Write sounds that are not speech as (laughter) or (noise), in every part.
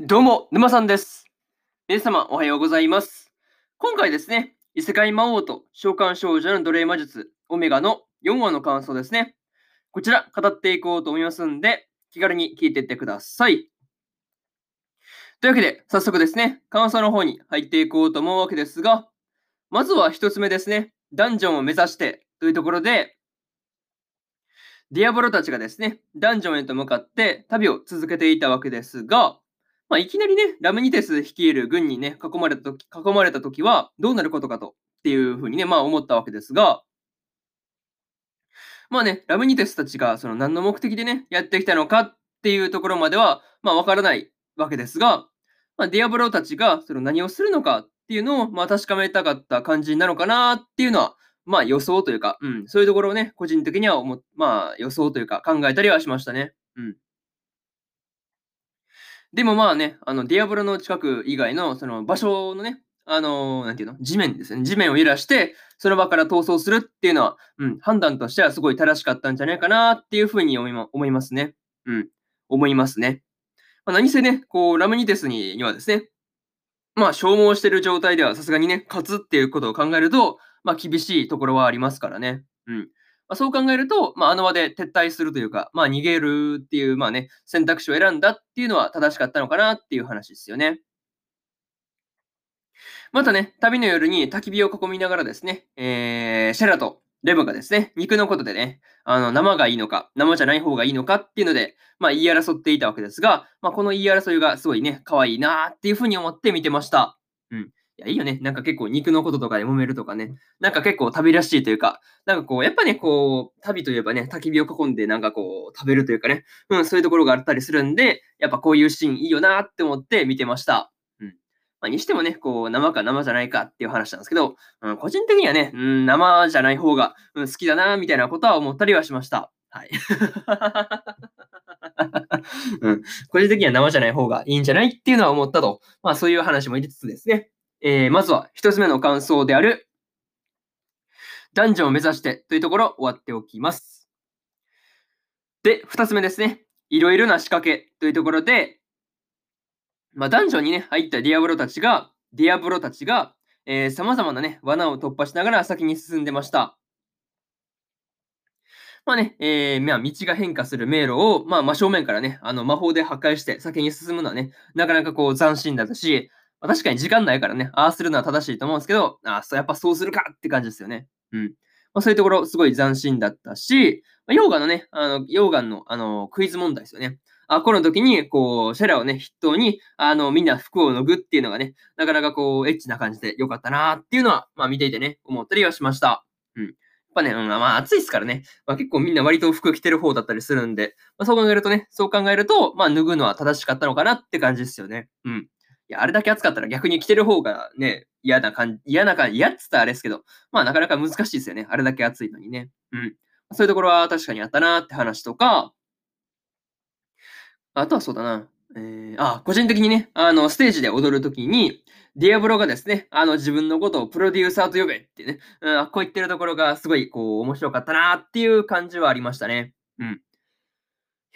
どうも、沼さんです。皆様、おはようございます。今回ですね、異世界魔王と召喚少女の奴隷魔術、オメガの4話の感想ですね。こちら、語っていこうと思いますんで、気軽に聞いていってください。というわけで、早速ですね、感想の方に入っていこうと思うわけですが、まずは一つ目ですね、ダンジョンを目指してというところで、ディアボロたちがですね、ダンジョンへと向かって旅を続けていたわけですが、まあ、いきなりね、ラムニテス率いる軍にね、囲まれたとき、囲まれたときは、どうなることかと、っていうふうにね、まあ思ったわけですが、まあね、ラムニテスたちが、その何の目的でね、やってきたのかっていうところまでは、まあわからないわけですが、まあ、ディアブロたちが、その何をするのかっていうのを、まあ確かめたかった感じなのかなっていうのは、まあ予想というか、うん、そういうところをね、個人的には思、まあ予想というか考えたりはしましたね。うん。でもまあね、あの、ディアブロの近く以外の、その場所のね、あのなんていうの、地面ですね。地面を揺らして、その場から逃走するっていうのは、うん、判断としてはすごい正しかったんじゃないかなっていうふうに思いま思いますね。うん、思いますね。まあ、何せね、こう、ラムニテスにはですね、まあ、消耗してる状態ではさすがにね、勝つっていうことを考えると、まあ、厳しいところはありますからね。うん。まあ、そう考えると、まあ、あの場で撤退するというか、まあ、逃げるっていう、まあね、選択肢を選んだっていうのは正しかったのかなっていう話ですよね。またね、旅の夜に焚き火を囲みながらですね、えー、シェラとレブがですね、肉のことでね、あの、生がいいのか、生じゃない方がいいのかっていうので、まあ、言い争っていたわけですが、まあ、この言い争いがすごいね、可愛いなっていうふうに思って見てました。いや、いいよね。なんか結構肉のこととかで揉めるとかね。なんか結構旅らしいというか、なんかこう、やっぱね、こう、旅といえばね、焚き火を囲んでなんかこう、食べるというかね、うん、そういうところがあったりするんで、やっぱこういうシーンいいよなって思って見てました。うん。まあ、にしてもね、こう、生か生じゃないかっていう話なんですけど、うん、個人的にはね、うん、生じゃない方が、うん、好きだなみたいなことは思ったりはしました。はい。(laughs) うん、個人的には生じゃない方がいいんじゃないっていうのは思ったと。まあそういう話も言いつつですね。えー、まずは一つ目の感想である、ダンジョンを目指してというところ終わっておきます。で、二つ目ですね。いろいろな仕掛けというところで、まあ、ダンジョンにね、入ったディアブロたちが、ディアブロたちが、えー、様々なね、罠を突破しながら先に進んでました。まあね、えー、まあ、道が変化する迷路を、まあ、真正面からね、あの、魔法で破壊して先に進むのはね、なかなかこう斬新だったし、まあ、確かに時間ないからね、ああするのは正しいと思うんですけど、ああ、やっぱそうするかって感じですよね。うん。まあ、そういうところ、すごい斬新だったし、まあ、溶岩のね、あの、溶岩の、あの、クイズ問題ですよね。あ、この時に、こう、シェラをね、筆頭に、あの、みんな服を脱ぐっていうのがね、なかなかこう、エッチな感じで良かったなっていうのは、まあ見ていてね、思ったりはしました。うん。やっぱね、うん、まあ暑いですからね、まあ、結構みんな割と服着てる方だったりするんで、まあ、そう考えるとね、そう考えると、まあ脱ぐのは正しかったのかなって感じですよね。うん。いや、あれだけ暑かったら逆に着てる方がね、嫌な感じ、嫌な感じ、嫌っつったらあれですけど、まあなかなか難しいですよね。あれだけ暑いのにね。うん。そういうところは確かにあったなって話とか、あとはそうだな。えー、あ、個人的にね、あの、ステージで踊るときに、ディアブロがですね、あの、自分のことをプロデューサーと呼べってね、うん、こう言ってるところがすごい、こう、面白かったなっていう感じはありましたね。うん。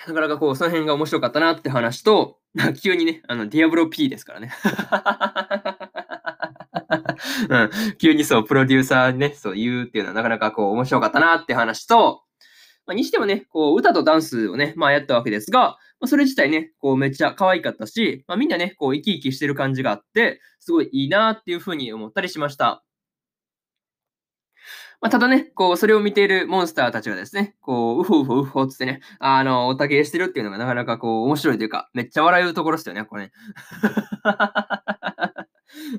なかなかこう、その辺が面白かったなって話と、急にね、あの、ディアブロ P ですからね。(laughs) うん、急にそう、プロデューサーにね、そう言うっていうのはなかなかこう、面白かったなって話と、まあ、にしてもね、こう、歌とダンスをね、まあやったわけですが、まあ、それ自体ね、こう、めっちゃ可愛かったし、まあ、みんなね、こう、生き生きしてる感じがあって、すごいいいなっていうふうに思ったりしました。まあ、ただね、こう、それを見ているモンスターたちがですね、こう、ウホウホウホつってね、あの、おたけしてるっていうのがなかなかこう、面白いというか、めっちゃ笑うところですよね、これね。(laughs)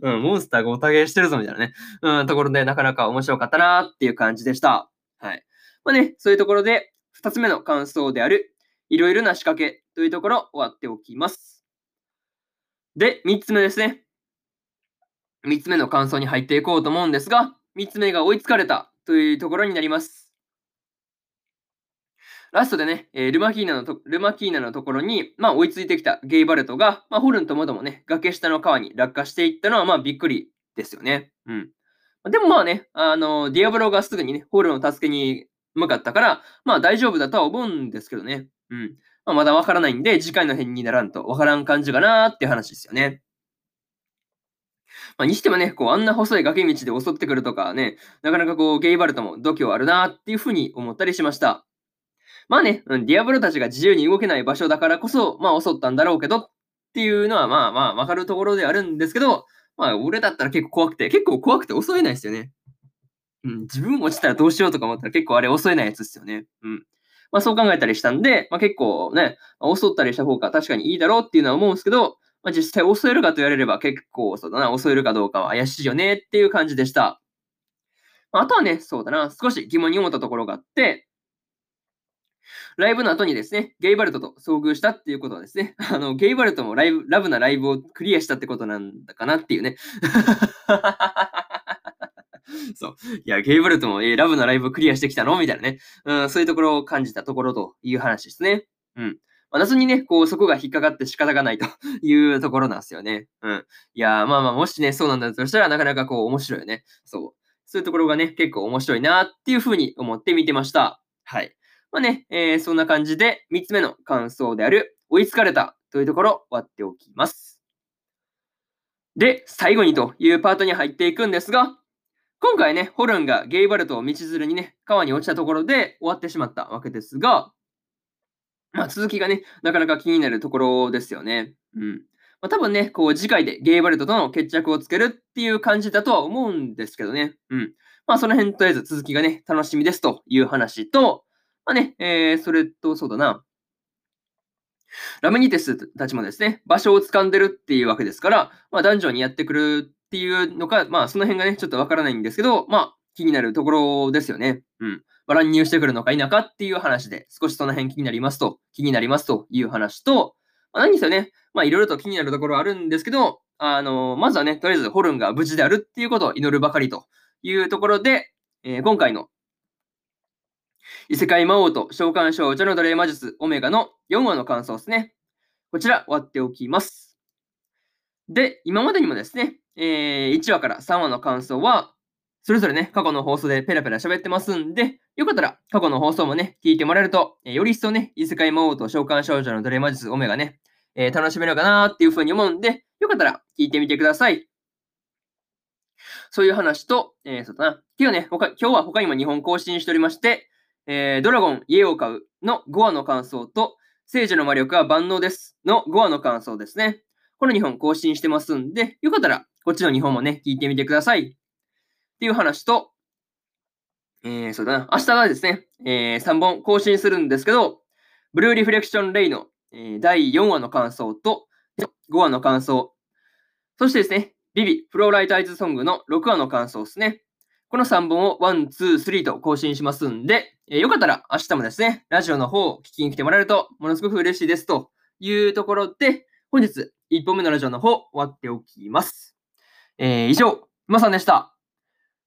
うん、モンスターがおたげしてるぞみたいなね、うん、ところでなかなか面白かったなっていう感じでした。はい。まあね、そういうところで、二つ目の感想である、いろいろな仕掛けというところ終わっておきます。で、三つ目ですね。三つ目の感想に入っていこうと思うんですが、三つ目が追いつかれたというところになります。ラストでね、えー、ルマキーナのと、ルマキーナのところに、まあ追いついてきたゲイバルトが、まあホルンともどもね、崖下の川に落下していったのはまあびっくりですよね。うん。でもまあね、あの、ディアブロがすぐにね、ホルンを助けに向かったから、まあ大丈夫だとは思うんですけどね。うん。まあ、まだわからないんで、次回の辺にならんとわからん感じかなーっていう話ですよね。まあ、にしてもね、こう、あんな細い崖道で襲ってくるとかね、なかなかこう、ゲイバルトも度胸あるなっていうふうに思ったりしました。まあね、ディアブロたちが自由に動けない場所だからこそ、まあ襲ったんだろうけどっていうのはまあまあわかるところであるんですけど、まあ俺だったら結構怖くて、結構怖くて襲えないですよね。うん、自分落ちたらどうしようとか思ったら結構あれ襲えないやつですよね。うん。まあそう考えたりしたんで、まあ結構ね、襲ったりした方が確かにいいだろうっていうのは思うんですけど、まあ実際襲えるかと言われれば結構そうだな、襲えるかどうかは怪しいよねっていう感じでした。あとはね、そうだな、少し疑問に思ったところがあって、ライブの後にですね、ゲイバルトと遭遇したっていうことはですね、(laughs) あの、ゲイバルトもライブ、ラブなライブをクリアしたってことなんだかなっていうね。(laughs) そう。いや、ゲイバルトも、えー、ラブなライブをクリアしてきたの？みたいなね。うん、そういうところを感じたところという話ですね。うん。まあ、謎にね、こう、そこが引っかかって仕方がないと (laughs) いうところなんですよね。うん。いやまあまあ、もしね、そうなんだとしたら、なかなかこう、面白いよね。そう。そういうところがね、結構面白いなっていうふうに思って見てました。はい。まあね、えー、そんな感じで3つ目の感想である追いつかれたというところ割っておきます。で、最後にというパートに入っていくんですが、今回ね、ホルンがゲイバルトを道連れにね、川に落ちたところで終わってしまったわけですが、まあ続きがね、なかなか気になるところですよね。うん。まあ多分ね、こう次回でゲイバルトとの決着をつけるっていう感じだとは思うんですけどね。うん。まあその辺とりあえず続きがね、楽しみですという話と、まあね、えー、それと、そうだな。ラムニテスたちもですね、場所を掴んでるっていうわけですから、まあ、ダンジョンにやってくるっていうのか、まあ、その辺がね、ちょっとわからないんですけど、まあ、気になるところですよね。うん。乱入してくるのか否かっていう話で、少しその辺気になりますと、気になりますという話と、まあ、何ですよね。まあ、いろいろと気になるところあるんですけど、あの、まずはね、とりあえずホルンが無事であるっていうことを祈るばかりというところで、えー、今回の異世界魔王と召喚少女の奴隷魔術オメガの4話の感想ですね。こちら終わっておきます。で、今までにもですね、えー、1話から3話の感想は、それぞれね、過去の放送でペラペラ喋ってますんで、よかったら過去の放送もね、聞いてもらえると、えー、より一層ね、異世界魔王と召喚少女の奴隷魔術オメガね、えー、楽しめるかなっていうふうに思うんで、よかったら聞いてみてください。そういう話と、えー、そうだな。今日ね、今日は他にも2本更新しておりまして、えー、ドラゴン家を買うの5話の感想と、聖女の魔力は万能ですの5話の感想ですね。この2本更新してますんで、よかったらこっちの2本もね、聞いてみてください。っていう話と、えー、そうだな。明日はですね、えー、3本更新するんですけど、ブルーリフレクションレイの、えー、第4話の感想と、5話の感想、そしてですね、ビビ、フローライタイズソングの6話の感想ですね。この3本を1、2、3と更新しますんで、えー、よかったら明日もですね、ラジオの方を聞きに来てもらえるとものすごく嬉しいですというところで、本日1本目のラジオの方終わっておきます。えー、以上、まさんでした。